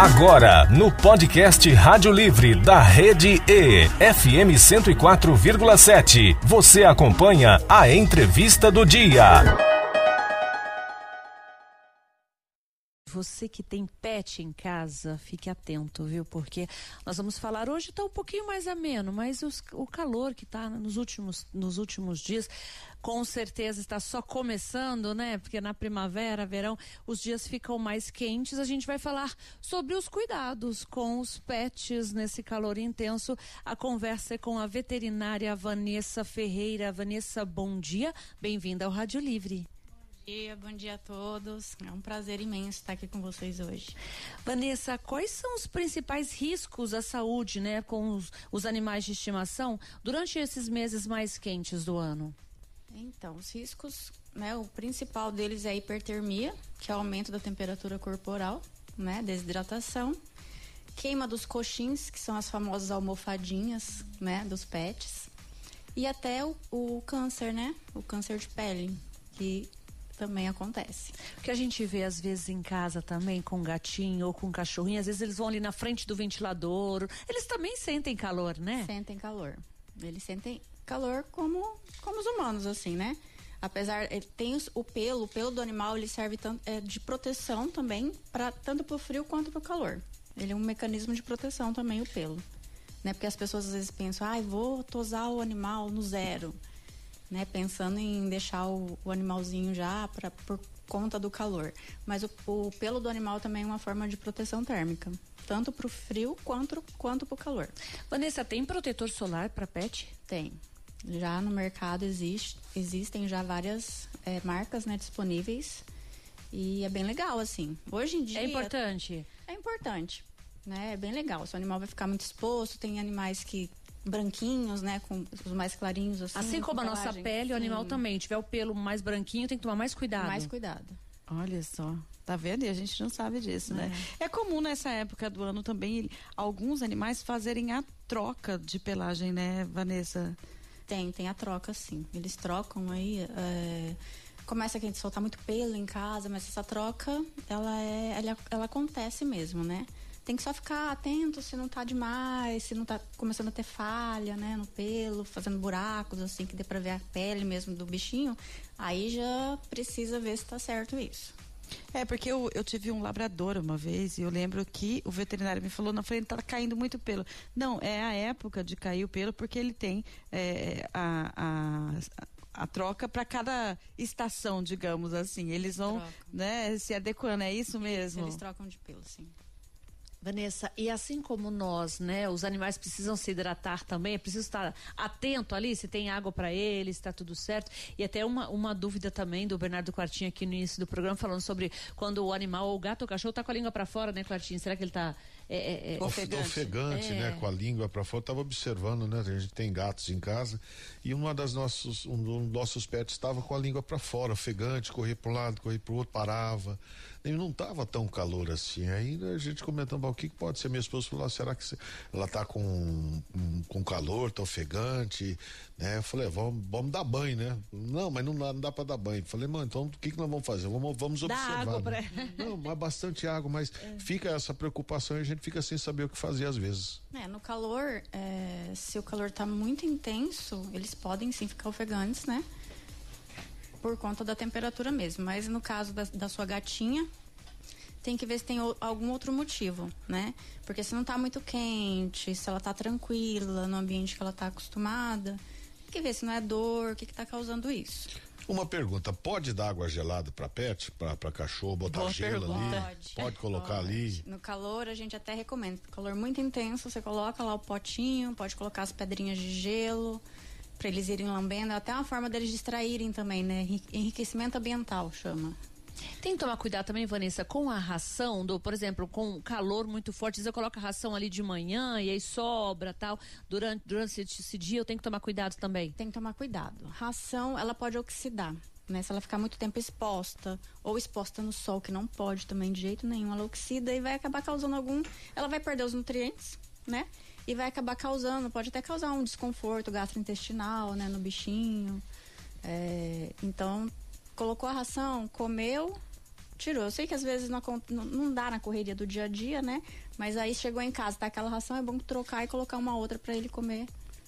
Agora, no podcast Rádio Livre da Rede E, FM 104,7, você acompanha a entrevista do dia. Você que tem pet em casa, fique atento, viu? Porque nós vamos falar hoje está um pouquinho mais ameno, mas os, o calor que está nos últimos, nos últimos dias com certeza está só começando, né? Porque na primavera, verão, os dias ficam mais quentes. A gente vai falar sobre os cuidados com os pets nesse calor intenso. A conversa é com a veterinária Vanessa Ferreira. Vanessa, bom dia. Bem-vinda ao Rádio Livre Bom dia, bom dia a todos. É um prazer imenso estar aqui com vocês hoje. Vanessa, quais são os principais riscos à saúde, né, com os, os animais de estimação durante esses meses mais quentes do ano? Então, os riscos, né, o principal deles é a hipertermia, que é o aumento da temperatura corporal, né, desidratação, queima dos coxins, que são as famosas almofadinhas, né, dos pets, e até o, o câncer, né, o câncer de pele, que também acontece. O que a gente vê às vezes em casa também com gatinho ou com cachorrinho, às vezes eles vão ali na frente do ventilador, eles também sentem calor, né? Sentem calor. Eles sentem calor como, como os humanos, assim, né? Apesar, ele tem os, o pelo, o pelo do animal, ele serve tanto, é, de proteção também, para tanto para o frio quanto para o calor. Ele é um mecanismo de proteção também, o pelo. Né? Porque as pessoas às vezes pensam, ai, ah, vou tosar o animal no zero. Né? Pensando em deixar o, o animalzinho já pra, por conta do calor. Mas o, o, pelo do animal também é uma forma de proteção térmica. Tanto para o frio quanto, quanto para o calor. Vanessa, tem protetor solar para pet? Tem. Já no mercado existe, existem já várias é, marcas né, disponíveis e é bem legal, assim. Hoje em dia. É importante. É importante. Né? É bem legal. Se o animal vai ficar muito exposto, tem animais que branquinhos, né, com os mais clarinhos assim. Assim como a nossa pele, sim. o animal também, tiver o pelo mais branquinho, tem que tomar mais cuidado. Mais cuidado. Olha só. Tá vendo? E a gente não sabe disso, né? É. é comum nessa época do ano também alguns animais fazerem a troca de pelagem, né, Vanessa? Tem, tem a troca, sim. Eles trocam aí. É, começa a gente soltar muito pelo em casa, mas essa troca, ela, é, ela, ela acontece mesmo, né? Tem que só ficar atento se não tá demais, se não tá começando a ter falha, né, no pelo, fazendo buracos, assim, que dê pra ver a pele mesmo do bichinho. Aí já precisa ver se tá certo isso. É, porque eu, eu tive um labrador uma vez e eu lembro que o veterinário me falou, na frente tá caindo muito pelo. Não, é a época de cair o pelo porque ele tem é, a, a, a troca para cada estação, digamos assim. Eles vão né, se adequando, é isso mesmo? Eles trocam de pelo, sim. Vanessa, e assim como nós, né, os animais precisam se hidratar também, é preciso estar atento ali, se tem água para eles, está tudo certo. E até uma, uma dúvida também do Bernardo Quartinho aqui no início do programa, falando sobre quando o animal, ou o gato ou o cachorro, está com a língua para fora, né, Quartinho? Será que ele está é, é, é, ofegante, ofegante né? Com a língua para fora. Estava observando, né? A gente tem gatos em casa e uma das nossos, um dos nossos pets estava com a língua para fora, ofegante, corria para um lado, corria para o outro, parava e não estava tão calor assim. Aí a gente comentando, o que, que pode ser? Minha esposa falou, ah, será que ela está com, com calor, tá ofegante? Né? Eu falei, é, vamos, vamos dar banho, né? Não, mas não dá, não dá para dar banho. Falei, mano, então o que, que nós vamos fazer? Vamos, vamos observar. Água né? pra... Não, mas bastante água, mas é. fica essa preocupação e a gente fica sem saber o que fazer às vezes. É, no calor, é, se o calor está muito intenso, eles podem sim ficar ofegantes, né? Por conta da temperatura mesmo. Mas no caso da, da sua gatinha, tem que ver se tem algum outro motivo, né? Porque se não está muito quente, se ela está tranquila no ambiente que ela está acostumada, tem que ver se não é dor, o que está causando isso. Uma pergunta, pode dar água gelada para pet, para cachorro, botar Boa gelo pergunta. ali? Pode. Pode colocar pode. ali? No calor a gente até recomenda. Calor muito intenso, você coloca lá o potinho, pode colocar as pedrinhas de gelo para eles irem lambendo, até uma forma deles distraírem também, né? Enriquecimento ambiental chama. Tem que tomar cuidado também, Vanessa, com a ração, do, por exemplo, com calor muito forte. Você coloca a ração ali de manhã e aí sobra tal. Durante, durante esse, esse dia eu tenho que tomar cuidado também. Tem que tomar cuidado. Ração, ela pode oxidar. Né? Se ela ficar muito tempo exposta ou exposta no sol, que não pode também de jeito nenhum, ela oxida e vai acabar causando algum. Ela vai perder os nutrientes, né? E vai acabar causando, pode até causar um desconforto gastrointestinal, né, no bichinho. É, então, colocou a ração, comeu, tirou. Eu sei que às vezes não, não dá na correria do dia a dia, né? Mas aí chegou em casa, tá aquela ração, é bom trocar e colocar uma outra para ele comer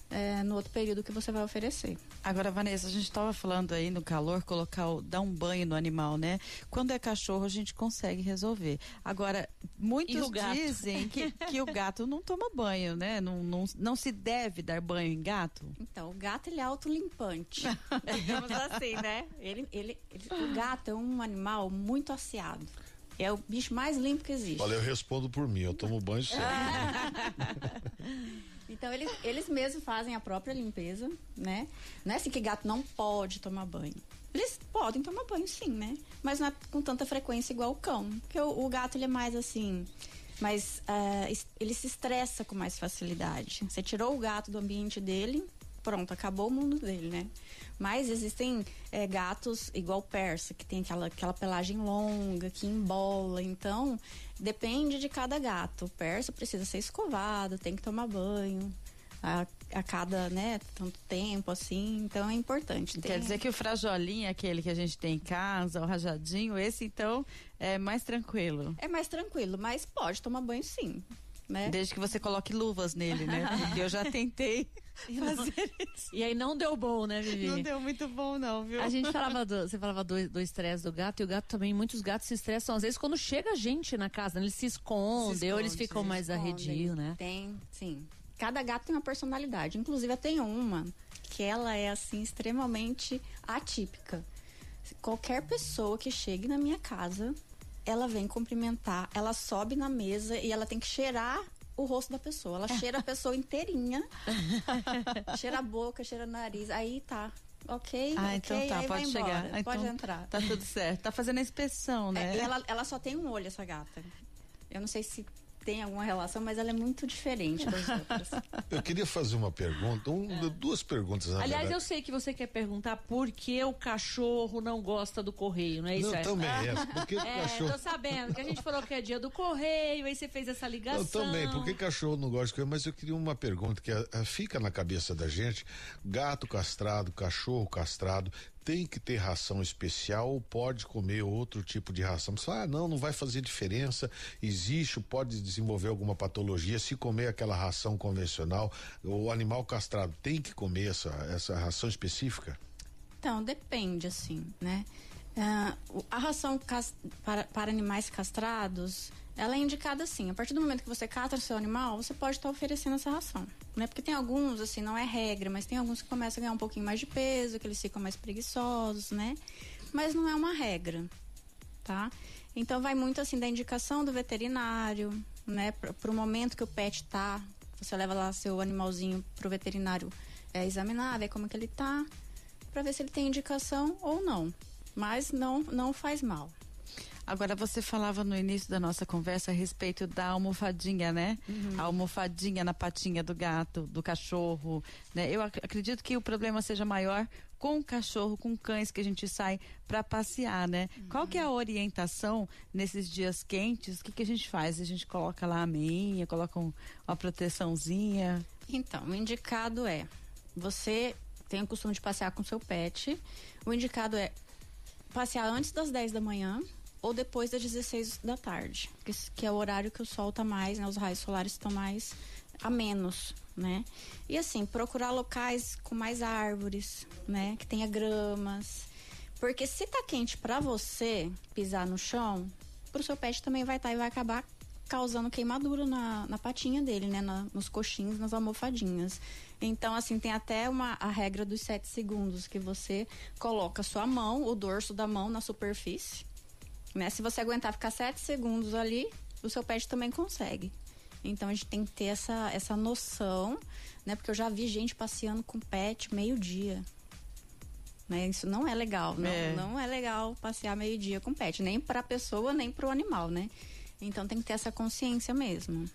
é, no outro período que você vai oferecer. Agora, Vanessa, a gente estava falando aí no calor, colocar, o, dar um banho no animal, né? Quando é cachorro, a gente consegue resolver. Agora, muitos dizem que, que o gato não toma banho, né? Não, não, não se deve dar banho em gato? Então, o gato ele é autolimpante. digamos assim, né? Ele, ele, ele, o gato é um animal muito asseado. É o bicho mais limpo que existe. Olha, eu respondo por mim, eu tomo banho sempre. então, eles, eles mesmos fazem a própria limpeza, né? Não é assim que gato não pode tomar banho. Eles podem tomar banho, sim, né? Mas não é com tanta frequência igual o cão. Porque o, o gato, ele é mais assim... Mas uh, ele se estressa com mais facilidade. Você tirou o gato do ambiente dele, pronto, acabou o mundo dele, né? Mas existem é, gatos igual persa, que tem aquela, aquela pelagem longa, que embola. Então, depende de cada gato. O persa precisa ser escovado, tem que tomar banho. A, a, cada, né, tanto tempo, assim, então é importante. Quer dizer que o frajolinho, aquele que a gente tem em casa, o rajadinho, esse então é mais tranquilo. É mais tranquilo, mas pode tomar banho sim. Né? Desde que você coloque luvas nele, né? Porque eu já tentei fazer isso. E aí não deu bom, né, Vivi? Não deu muito bom, não, viu? A gente falava do, você falava do estresse do, do, gato, e o gato também, muitos gatos se estressam, às vezes, quando chega gente na casa, né? eles se escondem, se esconde, ou eles ficam mais arredios, né? Tem, sim. Cada gato tem uma personalidade. Inclusive, eu tenho uma que ela é, assim, extremamente atípica. Qualquer pessoa que chegue na minha casa, ela vem cumprimentar, ela sobe na mesa e ela tem que cheirar o rosto da pessoa. Ela cheira a pessoa inteirinha. cheira a boca, cheira o nariz. Aí tá. Ok, ah, então okay, tá, pode chegar. Então, pode entrar. Tá tudo certo. Tá fazendo a inspeção, né? É, ela, ela só tem um olho, essa gata. Eu não sei se tem alguma relação, mas ela é muito diferente das outras. Eu queria fazer uma pergunta, um, é. duas perguntas. Aliás, verdade. eu sei que você quer perguntar por que o cachorro não gosta do correio, não é isso? Não, é? também é. Por que é, cachorro... tô sabendo, que a gente falou que é dia do correio, aí você fez essa ligação. Eu também, por que cachorro não gosta de correio? Mas eu queria uma pergunta que a, a, fica na cabeça da gente, gato castrado, cachorro castrado, tem que ter ração especial ou pode comer outro tipo de ração? Você fala, ah, não, não vai fazer diferença, existe, pode desenvolver alguma patologia se comer aquela ração convencional. O animal castrado tem que comer essa, essa ração específica? Então, depende, assim, né? Uh, a ração para, para animais castrados, ela é indicada assim. A partir do momento que você catra seu animal, você pode estar oferecendo essa ração. Né? Porque tem alguns, assim, não é regra, mas tem alguns que começam a ganhar um pouquinho mais de peso, que eles ficam mais preguiçosos, né? Mas não é uma regra, tá? Então vai muito assim da indicação do veterinário, né? Para o momento que o pet tá, você leva lá seu animalzinho pro veterinário é, examinar, ver como que ele tá, para ver se ele tem indicação ou não. Mas não, não faz mal. Agora, você falava no início da nossa conversa a respeito da almofadinha, né? Uhum. A almofadinha na patinha do gato, do cachorro, né? Eu ac acredito que o problema seja maior com o cachorro, com cães que a gente sai para passear, né? Uhum. Qual que é a orientação nesses dias quentes? O que, que a gente faz? A gente coloca lá a meia, coloca um, uma proteçãozinha? Então, o indicado é você tem o costume de passear com seu pet. O indicado é passear antes das 10 da manhã ou depois das 16 da tarde, que, que é o horário que o sol está mais, né? Os raios solares estão mais a menos, né? E assim, procurar locais com mais árvores, né? Que tenha gramas. Porque se tá quente para você pisar no chão, pro seu pet também vai estar tá, e vai acabar causando queimadura na, na patinha dele, né? Na, nos coxins, nas almofadinhas. Então, assim, tem até uma, a regra dos 7 segundos, que você coloca sua mão, o dorso da mão na superfície, né? Se você aguentar ficar sete segundos ali, o seu pet também consegue. Então a gente tem que ter essa, essa noção, né? Porque eu já vi gente passeando com pet meio-dia. Né? Isso não é legal. Não é, não é legal passear meio-dia com pet, nem para a pessoa, nem para o animal, né? Então tem que ter essa consciência mesmo.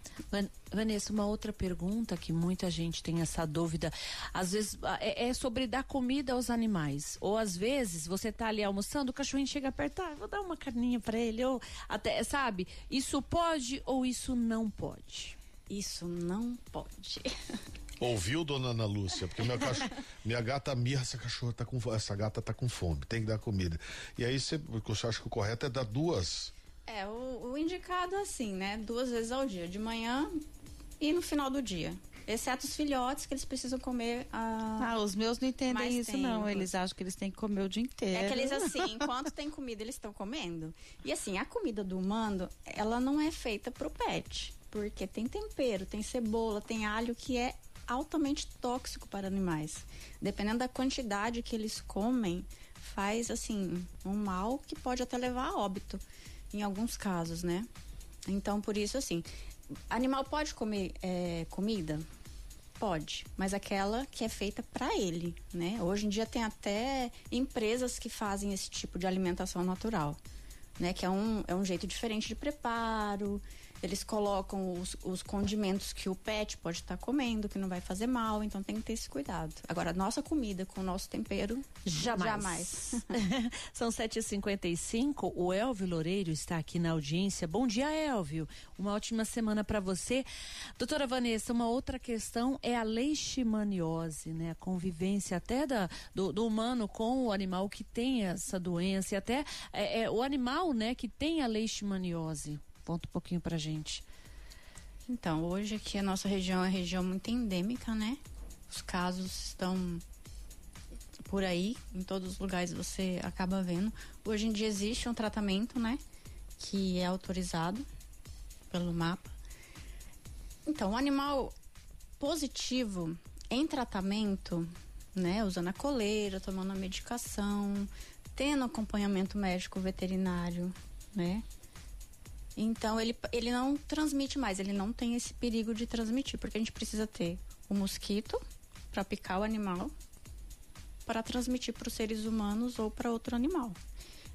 Vanessa, uma outra pergunta que muita gente tem essa dúvida, às vezes é, é sobre dar comida aos animais. Ou às vezes você tá ali almoçando, o cachorrinho chega a apertar, vou dar uma carninha para ele, ou até, sabe? Isso pode ou isso não pode? Isso não pode. Ouviu, dona Ana Lúcia? Porque minha, cachorro, minha gata mirra, essa cachorra tá com essa gata tá com fome, tem que dar comida. E aí você, você acha que o correto é dar duas? É, o, o indicado é assim, né? Duas vezes ao dia, de manhã e no final do dia. Exceto os filhotes que eles precisam comer. Ah, ah os meus não entendem isso, tempo. não. Eles acham que eles têm que comer o dia inteiro. É que eles, assim, enquanto tem comida, eles estão comendo. E assim, a comida do humano, ela não é feita pro pet. Porque tem tempero, tem cebola, tem alho que é altamente tóxico para animais. Dependendo da quantidade que eles comem, faz assim um mal que pode até levar a óbito em alguns casos, né? Então, por isso, assim, animal pode comer é, comida? Pode, mas aquela que é feita para ele, né? Hoje em dia tem até empresas que fazem esse tipo de alimentação natural, né? Que é um, é um jeito diferente de preparo, eles colocam os, os condimentos que o pet pode estar tá comendo, que não vai fazer mal, então tem que ter esse cuidado. Agora, nossa comida com o nosso tempero, jamais. jamais. São 7h55, o Elvio Loureiro está aqui na audiência. Bom dia, Elvio. Uma ótima semana para você. Doutora Vanessa, uma outra questão é a leishmaniose, né? A convivência até da, do, do humano com o animal que tem essa doença e até é, é, o animal, né, que tem a leishmaniose. Conta um pouquinho pra gente. Então, hoje aqui a nossa região é região muito endêmica, né? Os casos estão por aí, em todos os lugares você acaba vendo. Hoje em dia existe um tratamento, né? Que é autorizado pelo mapa. Então, o animal positivo em tratamento, né? Usando a coleira, tomando a medicação, tendo acompanhamento médico veterinário, né? Então ele, ele não transmite mais, ele não tem esse perigo de transmitir, porque a gente precisa ter o mosquito para picar o animal para transmitir para os seres humanos ou para outro animal.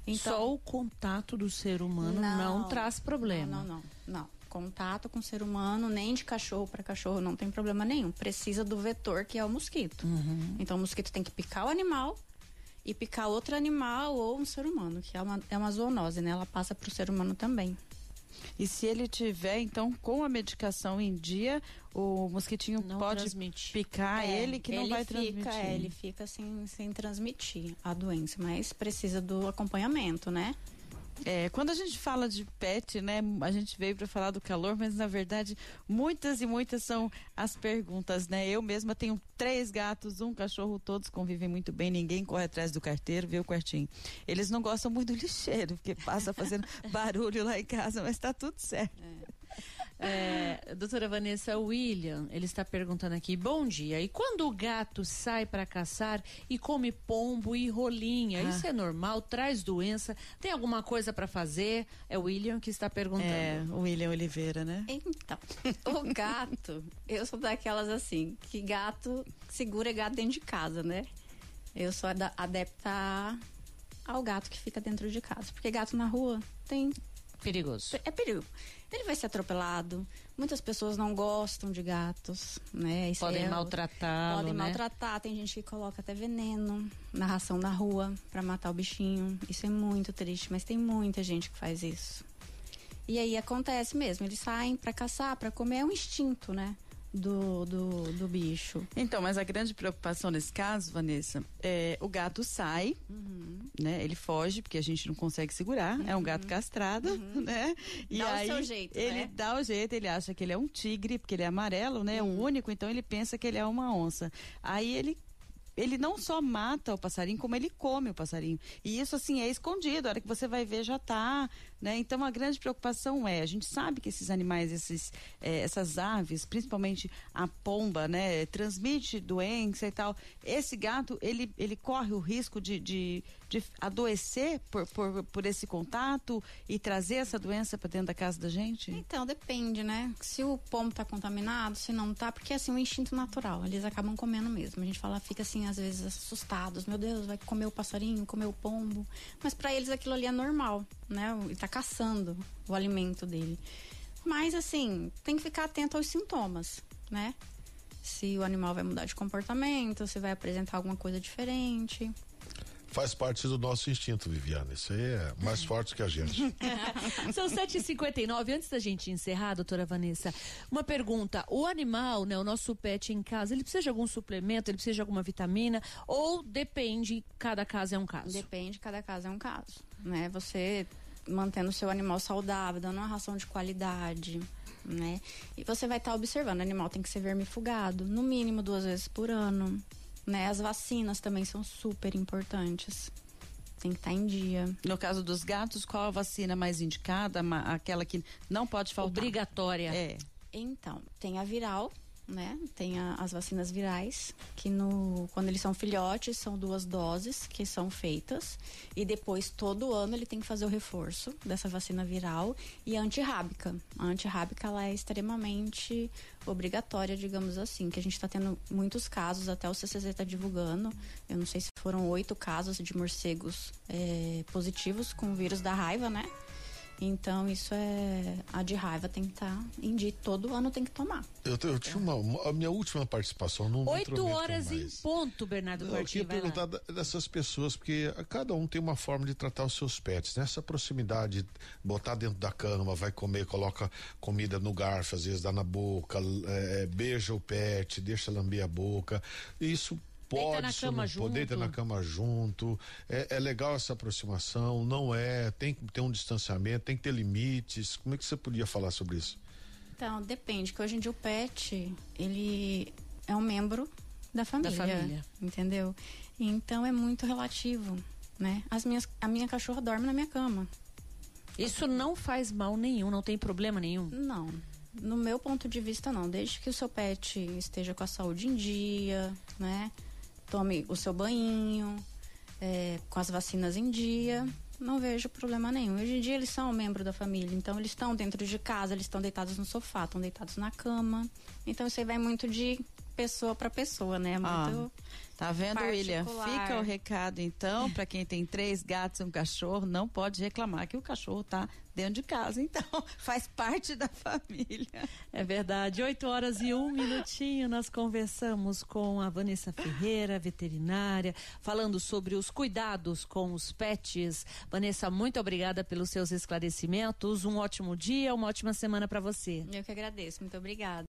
Então, Só o contato do ser humano não, não traz problema. Não, não, não, não. Contato com o ser humano, nem de cachorro para cachorro, não tem problema nenhum. Precisa do vetor que é o mosquito. Uhum. Então o mosquito tem que picar o animal e picar outro animal ou um ser humano, que é uma, é uma zoonose, né? Ela passa para o ser humano também. E se ele tiver, então, com a medicação em dia, o mosquitinho não pode transmite. picar é, ele que não vai fica, transmitir. É, ele fica sem, sem transmitir a doença, mas precisa do acompanhamento, né? É, quando a gente fala de pet, né, a gente veio para falar do calor, mas na verdade muitas e muitas são as perguntas, né? Eu mesma tenho três gatos, um cachorro, todos convivem muito bem, ninguém corre atrás do carteiro, o quartinho. Eles não gostam muito do lixeiro, porque passa fazendo barulho lá em casa, mas está tudo certo. É. É, doutora Vanessa William, ele está perguntando aqui: bom dia. E quando o gato sai para caçar e come pombo e rolinha, ah. isso é normal? Traz doença? Tem alguma coisa para fazer? É o William que está perguntando. É, o William Oliveira, né? Então, o gato, eu sou daquelas assim, que gato segura gato dentro de casa, né? Eu sou adepta ao gato que fica dentro de casa. Porque gato na rua tem. Perigoso. É perigo ele vai ser atropelado. Muitas pessoas não gostam de gatos, né? Isso podem é, maltratá-lo, Podem né? maltratar. Tem gente que coloca até veneno na ração da rua para matar o bichinho. Isso é muito triste, mas tem muita gente que faz isso. E aí acontece mesmo, eles saem para caçar, para comer, é um instinto, né? Do, do, do, bicho. Então, mas a grande preocupação nesse caso, Vanessa, é o gato sai, uhum. né? Ele foge, porque a gente não consegue segurar. Uhum. É um gato castrado, uhum. né? E dá aí, o seu jeito, ele né? dá o jeito, ele acha que ele é um tigre, porque ele é amarelo, né? É o uhum. único, então ele pensa que ele é uma onça. Aí ele ele não só mata o passarinho, como ele come o passarinho. E isso, assim, é escondido. A hora que você vai ver, já está né? Então a grande preocupação é, a gente sabe que esses animais, esses, é, essas aves, principalmente a pomba, né, transmite doença e tal. Esse gato, ele, ele corre o risco de, de, de adoecer por, por, por esse contato e trazer essa doença para dentro da casa da gente? Então, depende, né? Se o pombo está contaminado, se não está, porque assim, um instinto natural, eles acabam comendo mesmo. A gente fala, fica assim, às vezes assustados, meu Deus, vai comer o passarinho, comer o pombo. Mas para eles aquilo ali é normal, né? Tá caçando o alimento dele. Mas assim, tem que ficar atento aos sintomas, né? Se o animal vai mudar de comportamento, se vai apresentar alguma coisa diferente. Faz parte do nosso instinto, Viviane. Isso aí é mais forte que a gente. São 7h59. Antes da gente encerrar, doutora Vanessa, uma pergunta. O animal, né, o nosso pet em casa, ele precisa de algum suplemento, ele precisa de alguma vitamina? Ou depende, cada caso é um caso? Depende, cada caso é um caso. Né? Você mantendo o seu animal saudável, dando uma ração de qualidade, né? E você vai estar tá observando, o animal tem que ser vermifugado, no mínimo duas vezes por ano, né? As vacinas também são super importantes. Tem que estar tá em dia. No caso dos gatos, qual a vacina mais indicada? Aquela que não pode faltar? Obrigatória. É. Então, tem a viral, né? Tem a, as vacinas virais, que no, quando eles são filhotes, são duas doses que são feitas. E depois, todo ano, ele tem que fazer o reforço dessa vacina viral e a antirrábica. A antirrábica, ela é extremamente obrigatória, digamos assim, que a gente está tendo muitos casos, até o CCZ está divulgando. Eu não sei se foram oito casos de morcegos é, positivos com o vírus da raiva, né? Então, isso é. A de raiva tem que estar tá em dia. Todo ano tem que tomar. Eu, eu tinha uma, uma, A minha última participação não Oito horas em ponto, Bernardo Eu queria perguntar lá. dessas pessoas, porque cada um tem uma forma de tratar os seus pets. Nessa né? proximidade, botar dentro da cama, vai comer, coloca comida no garfo, às vezes dá na boca, é, beija o pet, deixa lamber a boca. Isso pode, na cama junto. deita na cama junto. É, é, legal essa aproximação, não é? Tem que ter um distanciamento, tem que ter limites. Como é que você podia falar sobre isso? Então, depende, que hoje em dia o pet, ele é um membro da família, da família. entendeu? Então é muito relativo, né? As minhas, a minha cachorra dorme na minha cama. Isso não faz mal nenhum, não tem problema nenhum? Não. No meu ponto de vista, não. Desde que o seu pet esteja com a saúde em dia, né? Tome o seu banho, é, com as vacinas em dia. Não vejo problema nenhum. Hoje em dia eles são um membro da família, então eles estão dentro de casa, eles estão deitados no sofá, estão deitados na cama. Então isso aí vai muito de pessoa para pessoa, né? Muito ah, tá vendo, William? Fica o recado então para quem tem três gatos e um cachorro, não pode reclamar que o cachorro tá dentro de casa, então faz parte da família. É verdade. Oito horas e um minutinho nós conversamos com a Vanessa Ferreira, veterinária, falando sobre os cuidados com os pets. Vanessa, muito obrigada pelos seus esclarecimentos. Um ótimo dia, uma ótima semana para você. Eu que agradeço. Muito obrigada.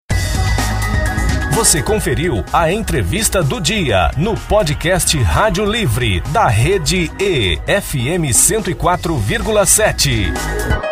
Você conferiu a entrevista do dia no podcast Rádio Livre da Rede E FM 104,7.